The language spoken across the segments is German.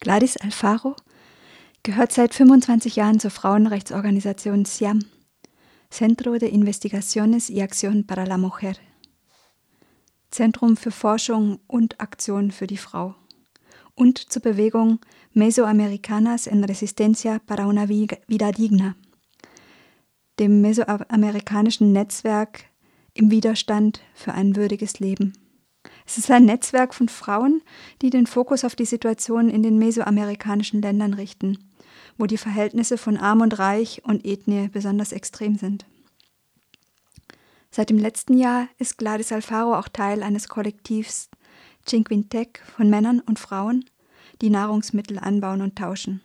Gladys Alfaro gehört seit 25 Jahren zur Frauenrechtsorganisation SIAM, Centro de Investigaciones y Acción para la Mujer, Zentrum für Forschung und Aktion für die Frau, und zur Bewegung Mesoamericanas en Resistencia para una Vida Digna, dem mesoamerikanischen Netzwerk im Widerstand für ein würdiges Leben. Es ist ein Netzwerk von Frauen, die den Fokus auf die Situation in den mesoamerikanischen Ländern richten, wo die Verhältnisse von Arm und Reich und Ethnie besonders extrem sind. Seit dem letzten Jahr ist Gladys Alfaro auch Teil eines Kollektivs Cinquintec von Männern und Frauen, die Nahrungsmittel anbauen und tauschen.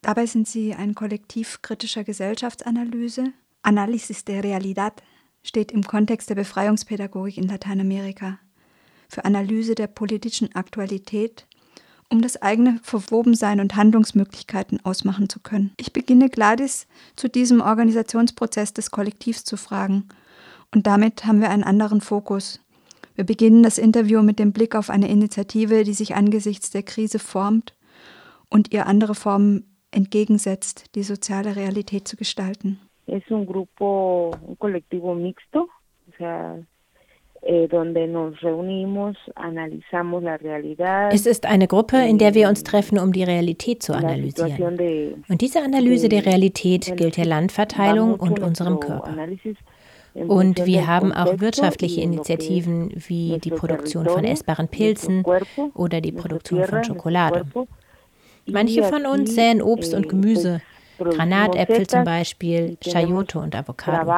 Dabei sind sie ein Kollektiv kritischer Gesellschaftsanalyse. Analysis de Realidad steht im Kontext der Befreiungspädagogik in Lateinamerika für Analyse der politischen Aktualität, um das eigene Verwobensein und Handlungsmöglichkeiten ausmachen zu können. Ich beginne Gladys zu diesem Organisationsprozess des Kollektivs zu fragen und damit haben wir einen anderen Fokus. Wir beginnen das Interview mit dem Blick auf eine Initiative, die sich angesichts der Krise formt und ihr andere Formen entgegensetzt, die soziale Realität zu gestalten. Es un grupo, un colectivo mixto, Eh, es ist eine Gruppe, in der wir uns treffen, um die Realität zu analysieren. Und diese Analyse der Realität gilt der Landverteilung und unserem Körper. Und wir haben auch wirtschaftliche Initiativen wie die Produktion von essbaren Pilzen oder die Produktion von Schokolade. Manche von uns säen Obst und Gemüse, Granatäpfel zum Beispiel, Chayote und Avocado.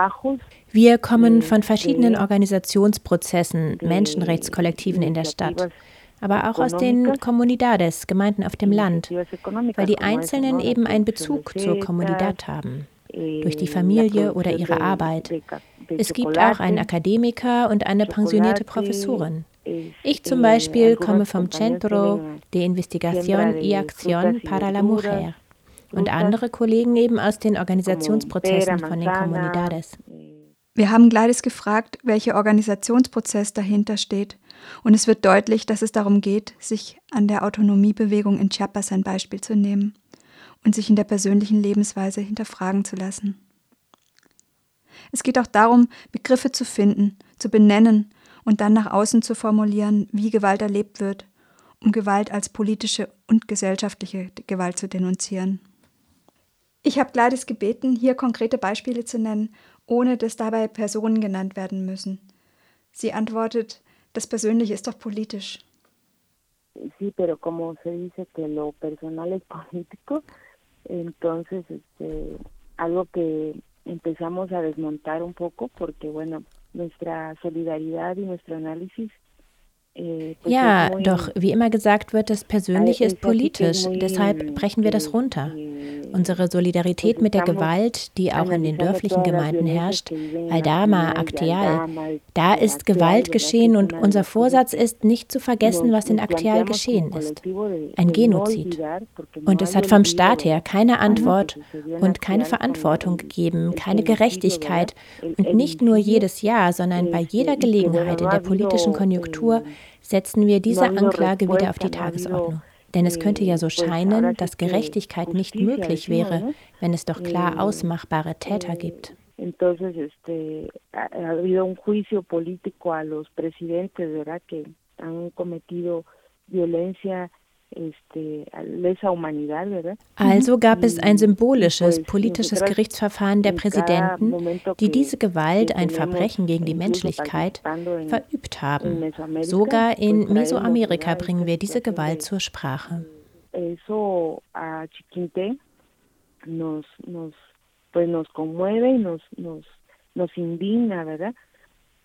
Wir kommen von verschiedenen Organisationsprozessen, Menschenrechtskollektiven in der Stadt, aber auch aus den Comunidades, Gemeinden auf dem Land, weil die Einzelnen eben einen Bezug zur Comunidad haben, durch die Familie oder ihre Arbeit. Es gibt auch einen Akademiker und eine pensionierte Professorin. Ich zum Beispiel komme vom Centro de Investigación y Acción para la Mujer und andere Kollegen eben aus den Organisationsprozessen von den Comunidades. Wir haben Gladys gefragt, welcher Organisationsprozess dahinter steht. Und es wird deutlich, dass es darum geht, sich an der Autonomiebewegung in Chiapas ein Beispiel zu nehmen und sich in der persönlichen Lebensweise hinterfragen zu lassen. Es geht auch darum, Begriffe zu finden, zu benennen und dann nach außen zu formulieren, wie Gewalt erlebt wird, um Gewalt als politische und gesellschaftliche Gewalt zu denunzieren. Ich habe Gladys gebeten, hier konkrete Beispiele zu nennen, ohne dass dabei Personen genannt werden müssen. Sie antwortet, das Persönliche ist doch politisch. Empezamos a desmontar un poco porque bueno, nuestra solidaridad y nuestro análisis ja, doch wie immer gesagt wird, das Persönliche ist politisch, deshalb brechen wir das runter. Unsere Solidarität mit der Gewalt, die auch in den dörflichen Gemeinden herrscht, Aldama, Akteal, da ist Gewalt geschehen und unser Vorsatz ist, nicht zu vergessen, was in Akteal geschehen ist. Ein Genozid. Und es hat vom Staat her keine Antwort und keine Verantwortung gegeben, keine Gerechtigkeit und nicht nur jedes Jahr, sondern bei jeder Gelegenheit in der politischen Konjunktur setzen wir diese Anklage wieder auf die Tagesordnung. Denn es könnte ja so scheinen, dass Gerechtigkeit nicht möglich wäre, wenn es doch klar ausmachbare Täter gibt. Entonces, este, ha habido un juicio político a los presidentes, ¿verdad?, que han cometido violencia also gab es ein symbolisches politisches Gerichtsverfahren der Präsidenten, die diese Gewalt, ein Verbrechen gegen die Menschlichkeit, verübt haben. Sogar in Mesoamerika bringen wir diese Gewalt zur Sprache.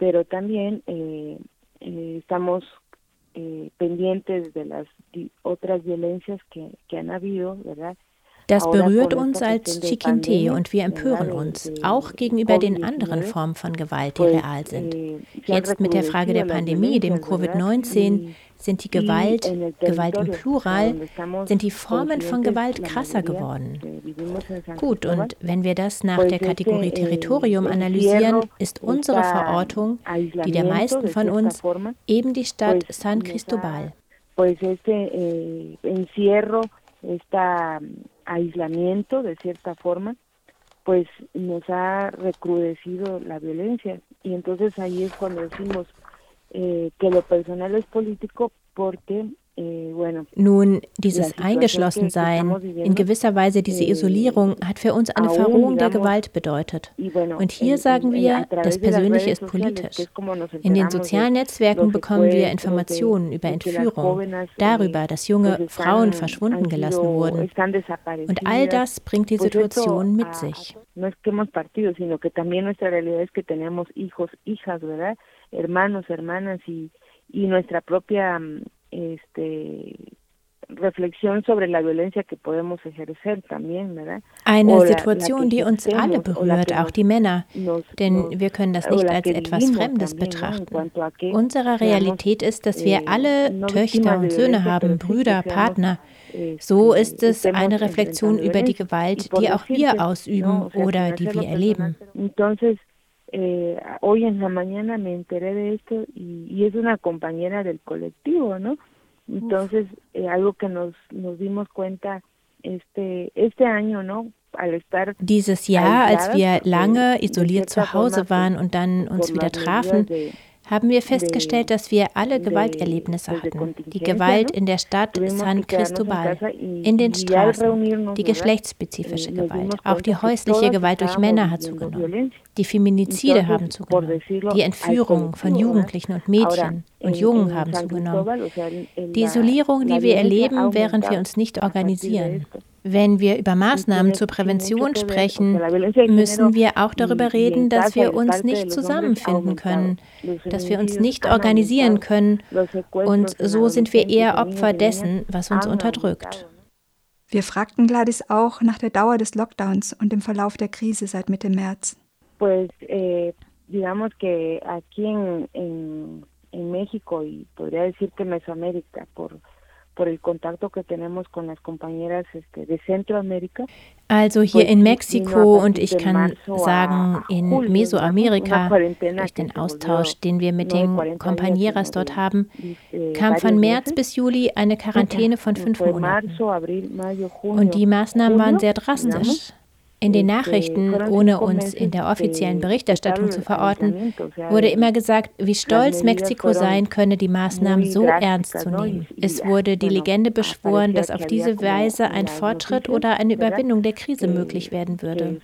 Pero también eh, eh, estamos pendientes de las otras violencias que, que han habido, ¿verdad? Das berührt uns als Chiquinte und wir empören uns, auch gegenüber den anderen Formen von Gewalt, die real sind. Eh, Jetzt mit der Frage der Pandemie, dem Covid-19, sind die Gewalt, Gewalt im Plural, sind die Formen von Gewalt krasser geworden. Gut, und wenn wir das nach der Kategorie Territorium analysieren, ist unsere Verortung, die der meisten von uns, eben die Stadt San Cristobal. eh, este aislamiento de cierta forma, pues nos ha recrudecido la violencia. Y entonces ahí es cuando decimos eh, que lo personal es político porque Nun, dieses Eingeschlossensein, in gewisser Weise diese äh, Isolierung, hat für uns eine Verrohung der Gewalt bedeutet. Und hier sagen wir, das Persönliche ist politisch. In den sozialen Netzwerken bekommen wir Informationen über Entführung, darüber, dass junge Frauen verschwunden gelassen wurden. Und all das bringt die Situation mit sich. Hermanos, hermanas y, y nuestra propia este Reflexion sobre la violencia que podemos ejercer también, ¿verdad? Eine Situation, die uns alle berührt, auch die Männer, denn wir können das nicht als etwas Fremdes betrachten. Unsere Realität ist, dass wir alle Töchter und Söhne haben, Brüder, Partner. So ist es eine Reflexion über die Gewalt, die auch wir ausüben oder die wir erleben. Entonces, eh, hoy en la mañana me enteré de esto y, y es una compañera del colectivo, ¿no? Entonces, eh, algo que nos, nos dimos cuenta este, este año, ¿no? Al estar Dieses Jahr, als wir lange isoliert zu Hause waren und dann uns wieder trafen, haben wir festgestellt, dass wir alle Gewalterlebnisse hatten. Die Gewalt in der Stadt San Cristobal, in den Straßen, die geschlechtsspezifische Gewalt, auch die häusliche Gewalt durch Männer hat zugenommen. Die Feminizide haben zugenommen. Die Entführung von Jugendlichen und Mädchen und Jungen haben zugenommen. Die Isolierung, die wir erleben, während wir uns nicht organisieren. Wenn wir über Maßnahmen zur Prävention sprechen, müssen wir auch darüber reden, dass wir uns nicht zusammenfinden können, dass wir uns nicht organisieren können und so sind wir eher Opfer dessen, was uns unterdrückt. Wir fragten Gladys auch nach der Dauer des Lockdowns und dem Verlauf der Krise seit Mitte März. Eh, digamos que aquí en, en, en México y podría decir que Mesoamérica, por por el contacto que tenemos con las compañeras este, de Centroamérica. Also hier in Mexiko und ich kann sagen in Mesoamerika, durch den Austausch, den wir mit den Compañeras dort haben, eh, kam von März bis Juli eine Quarantäne von fünf Monaten. Und die Maßnahmen waren sehr drastisch. In den Nachrichten, ohne uns in der offiziellen Berichterstattung zu verorten, wurde immer gesagt, wie stolz Mexiko sein könne, die Maßnahmen so ernst zu nehmen. Es wurde die Legende beschworen, dass auf diese Weise ein Fortschritt oder eine Überwindung der Krise möglich werden würde.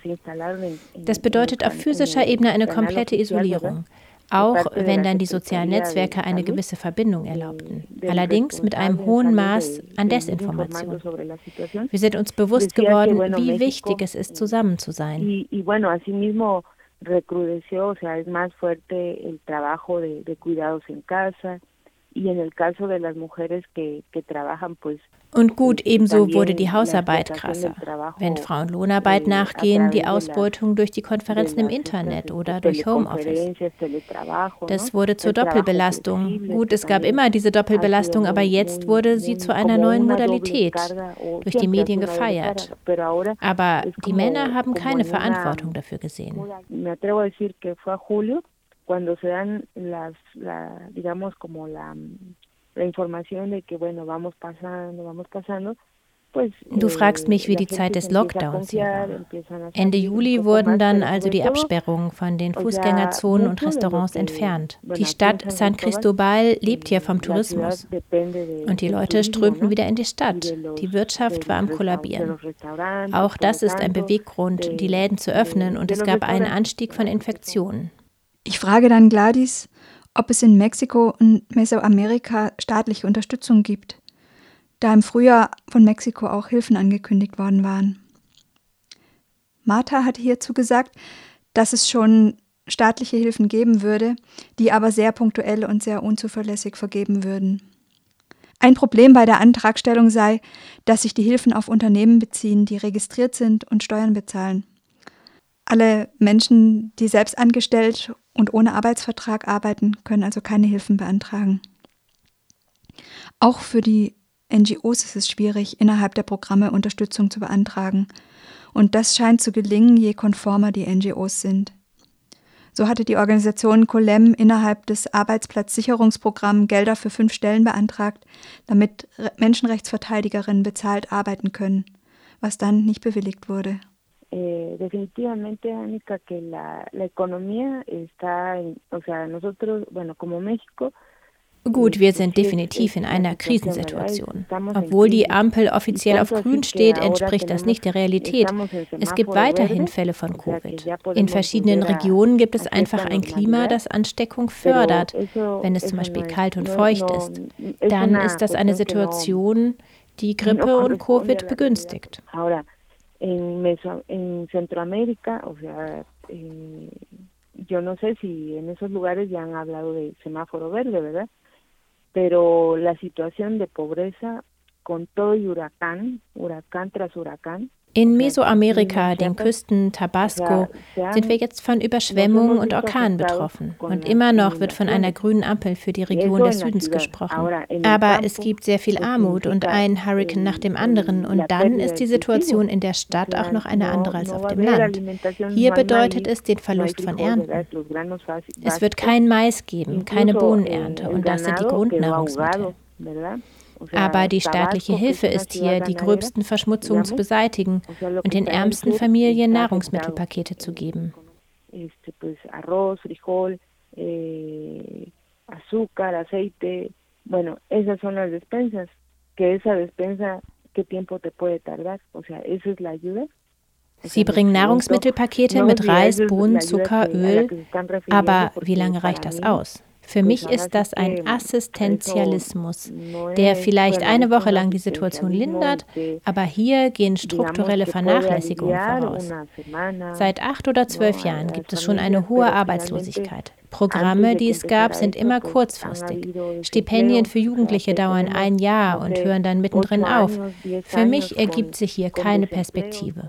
Das bedeutet auf physischer Ebene eine komplette Isolierung auch wenn dann die sozialen Netzwerke eine gewisse Verbindung erlaubten. Allerdings mit einem hohen Maß an Desinformation. Wir sind uns bewusst geworden, wie wichtig es ist, zusammen zu sein. recrudeció, o sea, es más fuerte el trabajo de, de cuidados en casa y en el caso de las mujeres que, que trabajan, pues und gut, ebenso wurde die Hausarbeit krasser. Wenn Frauen Lohnarbeit nachgehen, die Ausbeutung durch die Konferenzen im Internet oder durch Homeoffice. Das wurde zur Doppelbelastung. Gut, es gab immer diese Doppelbelastung, aber jetzt wurde sie zu einer neuen Modalität, durch die Medien gefeiert. Aber die Männer haben keine Verantwortung dafür gesehen. Cuando se dan las, la, digamos, como la la información de que, bueno, vamos pasando, vamos pasando, Du fragst mich, wie die Zeit des Lockdowns hier war. Ende Juli wurden dann also die Absperrungen von den Fußgängerzonen und Restaurants entfernt. Die Stadt San Cristobal lebt hier vom Tourismus. Und die Leute strömten wieder in die Stadt. Die Wirtschaft war am Kollabieren. Auch das ist ein Beweggrund, die Läden zu öffnen und es gab einen Anstieg von Infektionen. Ich frage dann Gladys, ob es in Mexiko und Mesoamerika staatliche Unterstützung gibt, da im Frühjahr von Mexiko auch Hilfen angekündigt worden waren. Martha hat hierzu gesagt, dass es schon staatliche Hilfen geben würde, die aber sehr punktuell und sehr unzuverlässig vergeben würden. Ein Problem bei der Antragstellung sei, dass sich die Hilfen auf Unternehmen beziehen, die registriert sind und Steuern bezahlen. Alle Menschen, die selbst angestellt und ohne Arbeitsvertrag arbeiten, können also keine Hilfen beantragen. Auch für die NGOs ist es schwierig, innerhalb der Programme Unterstützung zu beantragen. Und das scheint zu gelingen, je konformer die NGOs sind. So hatte die Organisation Colem innerhalb des Arbeitsplatzsicherungsprogramms Gelder für fünf Stellen beantragt, damit Menschenrechtsverteidigerinnen bezahlt arbeiten können, was dann nicht bewilligt wurde. Eh, definitivamente, Annika, que la, la economía está, en, o sea, nosotros, bueno, como México, Gut, wir sind definitiv in einer Krisensituation. Obwohl die Ampel offiziell auf Grün steht, entspricht das nicht der Realität. Es gibt weiterhin Fälle von Covid. In verschiedenen Regionen gibt es einfach ein Klima, das Ansteckung fördert. Wenn es zum Beispiel kalt und feucht ist, dann ist das eine Situation, die Grippe und Covid begünstigt. En, Meso, en Centroamérica, o sea, eh, yo no sé si en esos lugares ya han hablado de semáforo verde, ¿verdad? pero la situación de pobreza con todo y huracán, huracán tras huracán, In Mesoamerika, den Küsten Tabasco, sind wir jetzt von Überschwemmungen und Orkanen betroffen. Und immer noch wird von einer grünen Ampel für die Region des Südens gesprochen. Aber es gibt sehr viel Armut und ein Hurrikan nach dem anderen. Und dann ist die Situation in der Stadt auch noch eine andere als auf dem Land. Hier bedeutet es den Verlust von Ernten. Es wird kein Mais geben, keine Bohnenernte. Und das sind die Grundnahrungsmittel. Aber die staatliche Hilfe ist hier, die gröbsten Verschmutzungen zu beseitigen und den ärmsten Familien Nahrungsmittelpakete zu geben. azúcar, aceite, bueno, esas son las despensas, que esa despensa, ¿qué tiempo te puede tardar? O sea, esa es la ayuda. Sie bringen Nahrungsmittelpakete mit Reis, Bohnen, Zucker, Öl, aber wie lange reicht das aus? Für mich ist das ein Assistenzialismus, der vielleicht eine Woche lang die Situation lindert, aber hier gehen strukturelle Vernachlässigungen voraus. Seit acht oder zwölf Jahren gibt es schon eine hohe Arbeitslosigkeit. Programme, die es gab, sind immer kurzfristig. Stipendien für Jugendliche dauern ein Jahr und hören dann mittendrin auf. Für mich ergibt sich hier keine Perspektive.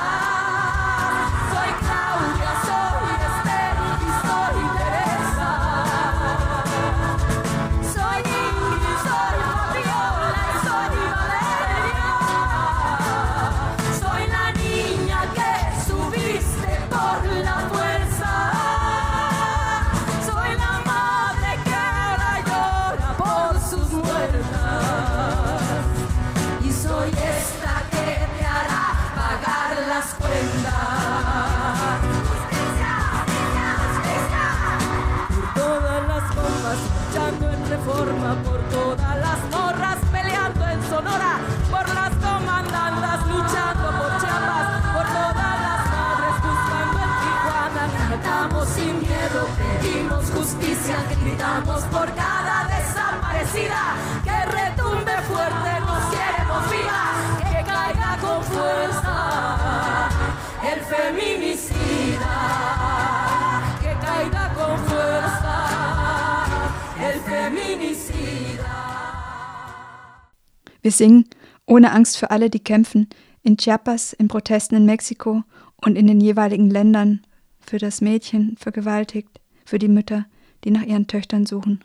Wir singen ohne Angst für alle, die kämpfen, in Chiapas, in Protesten in Mexiko und in den jeweiligen Ländern, für das Mädchen vergewaltigt, für die Mütter, die nach ihren Töchtern suchen.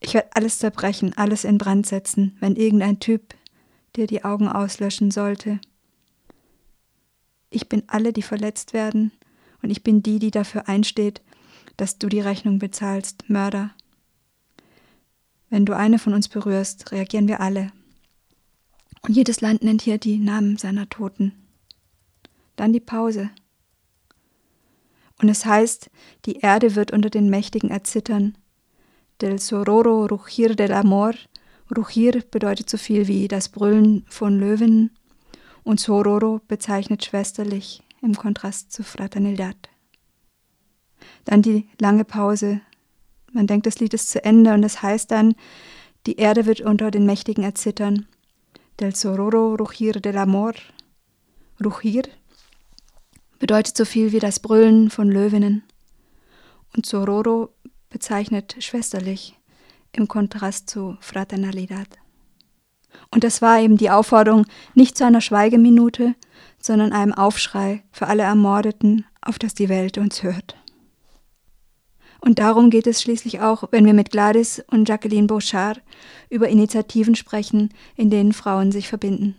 Ich werde alles zerbrechen, alles in Brand setzen, wenn irgendein Typ dir die Augen auslöschen sollte. Ich bin alle, die verletzt werden, und ich bin die, die dafür einsteht, dass du die Rechnung bezahlst, Mörder. Wenn du eine von uns berührst, reagieren wir alle. Und jedes Land nennt hier die Namen seiner Toten. Dann die Pause. Und es heißt, die Erde wird unter den Mächtigen erzittern. Del sororo rugir del amor. Rugir bedeutet so viel wie das Brüllen von Löwen und sororo bezeichnet schwesterlich im Kontrast zu Fraternidad. Dann die lange Pause. Man denkt, das Lied ist zu Ende und es heißt dann, die Erde wird unter den Mächtigen erzittern. Del sororo rugir del amor. Rugir bedeutet so viel wie das Brüllen von Löwinnen. Und Sororo bezeichnet schwesterlich im Kontrast zu Fraternalidad. Und das war eben die Aufforderung nicht zu einer Schweigeminute, sondern einem Aufschrei für alle Ermordeten, auf das die Welt uns hört. Und darum geht es schließlich auch, wenn wir mit Gladys und Jacqueline Bouchard über Initiativen sprechen, in denen Frauen sich verbinden.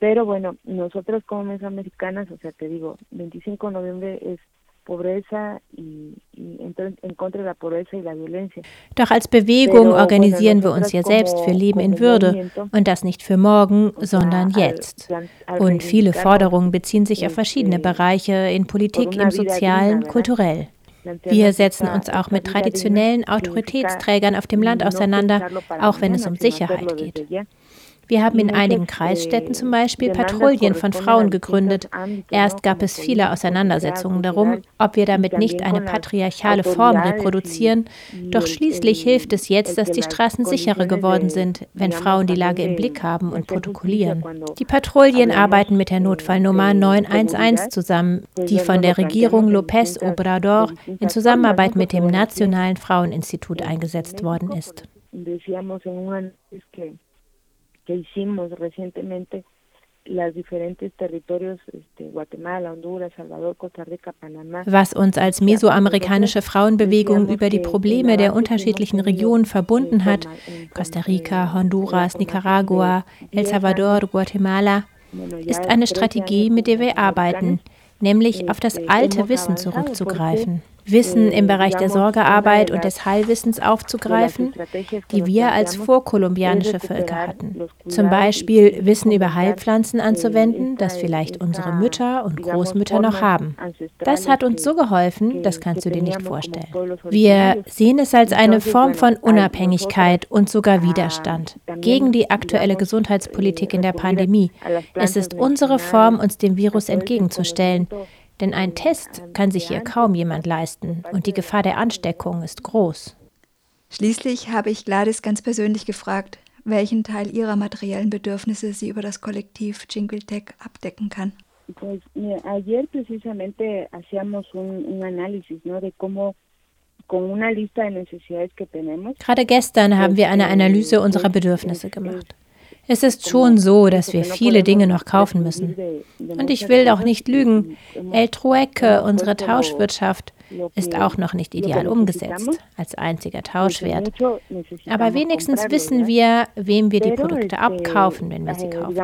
Pero bueno, nosotros como mesoamericanas, o sea, te digo, 25 de noviembre es pobreza y, y en contra de la pobreza y la violencia. Doch als Bewegung organisieren wir uns ja selbst für Leben in Würde und das nicht für morgen, sondern jetzt. Und viele Forderungen beziehen sich auf verschiedene Bereiche in Politik, im Sozialen, kulturell. Wir setzen uns auch mit traditionellen Autoritätsträgern auf dem Land auseinander, auch wenn es um Sicherheit geht. Wir haben in einigen Kreisstädten zum Beispiel Patrouillen von Frauen gegründet. Erst gab es viele Auseinandersetzungen darum, ob wir damit nicht eine patriarchale Form reproduzieren. Doch schließlich hilft es jetzt, dass die Straßen sicherer geworden sind, wenn Frauen die Lage im Blick haben und protokollieren. Die Patrouillen arbeiten mit der Notfallnummer 911 zusammen, die von der Regierung López Obrador in Zusammenarbeit mit dem Nationalen Fraueninstitut eingesetzt worden ist que hicimos recientemente los diferentes territorios, este, Guatemala, Honduras, Salvador, Costa Rica, Panamá. Was uns als mesoamerikanische Frauenbewegung über die Probleme der unterschiedlichen Regionen verbunden hat, Costa Rica, Honduras, Nicaragua, El Salvador, Guatemala, ist eine Strategie, mit der wir arbeiten, nämlich auf das alte Wissen zurückzugreifen. Wissen im Bereich der Sorgearbeit und des Heilwissens aufzugreifen, die wir als vorkolumbianische Völker hatten. Zum Beispiel Wissen über Heilpflanzen anzuwenden, das vielleicht unsere Mütter und Großmütter noch haben. Das hat uns so geholfen, das kannst du dir nicht vorstellen. Wir sehen es als eine Form von Unabhängigkeit und sogar Widerstand gegen die aktuelle Gesundheitspolitik in der Pandemie. Es ist unsere Form, uns dem Virus entgegenzustellen. Denn ein Test kann sich hier kaum jemand leisten und die Gefahr der Ansteckung ist groß. Schließlich habe ich Gladys ganz persönlich gefragt, welchen Teil ihrer materiellen Bedürfnisse sie über das Kollektiv Jingltech abdecken kann. Pues ayer precisamente hacíamos un, un análisis, ¿no? De cómo Gerade gestern haben wir eine Analyse unserer Bedürfnisse gemacht. Es ist schon so, dass wir viele Dinge noch kaufen müssen. Und ich will auch nicht lügen. El Trueque, unsere Tauschwirtschaft, ist auch noch nicht ideal umgesetzt als einziger Tauschwert. Aber wenigstens wissen wir, wem wir die Produkte abkaufen, wenn wir sie kaufen.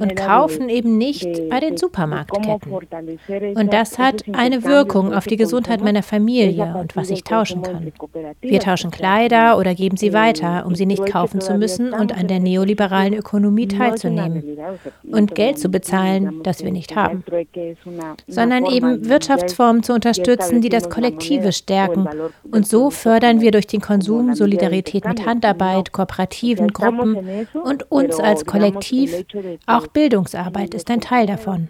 Und kaufen eben nicht bei den Supermarktketten. Und das hat eine Wirkung auf die Gesundheit meiner Familie und was ich tauschen kann. Wir tauschen Kleider oder geben sie weiter, um sie nicht kaufen zu müssen und an der neoliberalen Ökonomie teilzunehmen und Geld zu bezahlen, das wir nicht haben, sondern eben Wirtschaftsformen zu unterstützen, die das Kollektive stärken. Und so fördern wir durch den Konsum Solidarität mit Handarbeit, kooperativen Gruppen und uns als Kollektiv. Auch Bildungsarbeit ist ein Teil davon.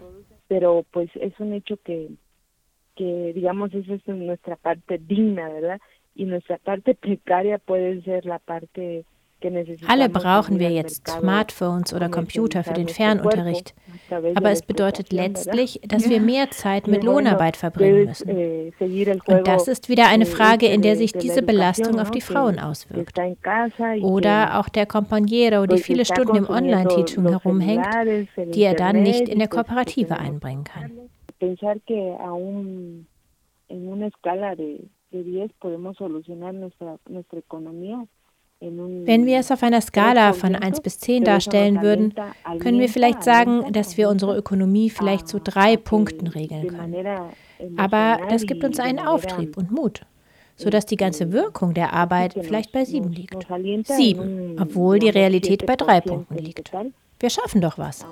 que digamos esa es nuestra parte digna, ¿verdad? Y nuestra parte precaria puede ser la parte Alle brauchen wir jetzt Smartphones oder Computer für den Fernunterricht. Aber es bedeutet letztlich, dass wir mehr Zeit mit Lohnarbeit verbringen müssen. Eh, Und das ist wieder eine Frage, in der sich diese Belastung auf die Frauen auswirkt. Oder auch der Compañero, die viele Stunden im Online-Teaching herumhängt, die er dann nicht in der Kooperative einbringen kann. en una escala de 10 podemos solucionar nuestra, nuestra economía wenn wir es auf einer Skala von 1 bis 10 darstellen würden, können wir vielleicht sagen, dass wir unsere Ökonomie vielleicht zu drei Punkten regeln können. Aber das gibt uns einen Auftrieb und Mut, sodass die ganze Wirkung der Arbeit vielleicht bei 7 liegt. 7, obwohl die Realität bei drei Punkten liegt. Wir schaffen doch was.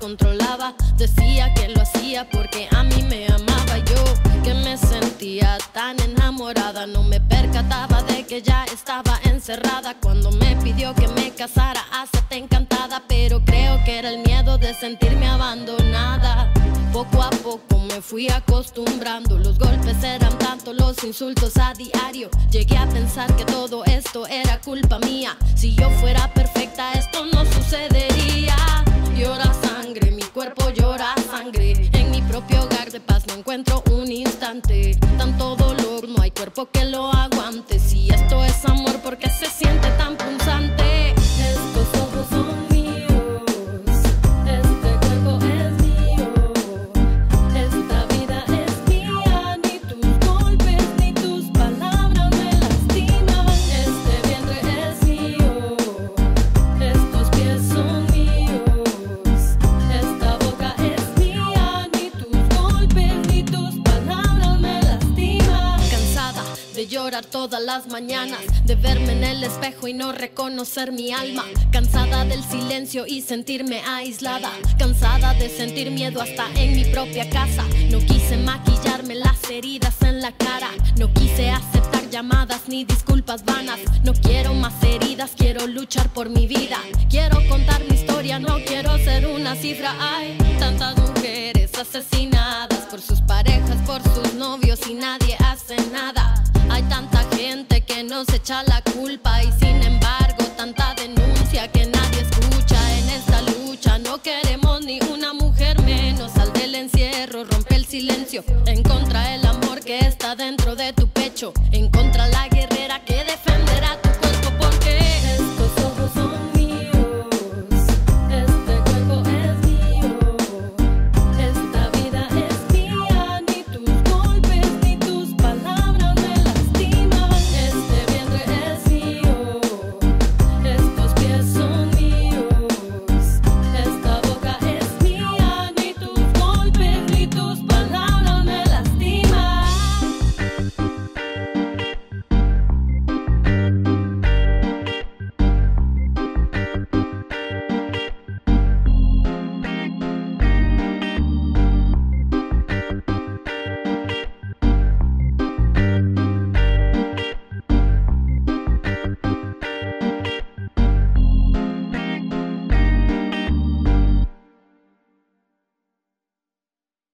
Controlaba. Decía que lo hacía porque a mí me amaba yo, que me sentía tan enamorada. No me percataba de que ya estaba encerrada cuando me pidió que me casara. Hacete encantada, pero creo que era el miedo de sentirme abandonada. Poco a poco me fui acostumbrando, los golpes eran tanto, los insultos a diario. Llegué a pensar que todo esto era culpa mía. Si yo fuera perfecta, esto no sucedería. Llora sangre, mi cuerpo llora sangre. En mi propio hogar de paz no encuentro un instante. Tanto dolor, no hay cuerpo que lo aguante. Y no reconocer mi alma. Cansada del silencio y sentirme aislada. Cansada de sentir miedo hasta en mi propia casa. No quise maquillarme las heridas en la cara. No quise aceptar llamadas ni disculpas vanas. No quiero más heridas, quiero luchar por mi vida. Quiero contar mi historia, no quiero ser una cifra. Hay tantas mujeres asesinadas por sus parejas, por sus novios y nadie hace nada. Hay tanta gente que nos echa la culpa y sin embargo tanta denuncia que nadie escucha en esta lucha. No queremos ni una mujer menos. Sal del encierro, rompe el silencio. Encontra el amor que está dentro de tu pecho.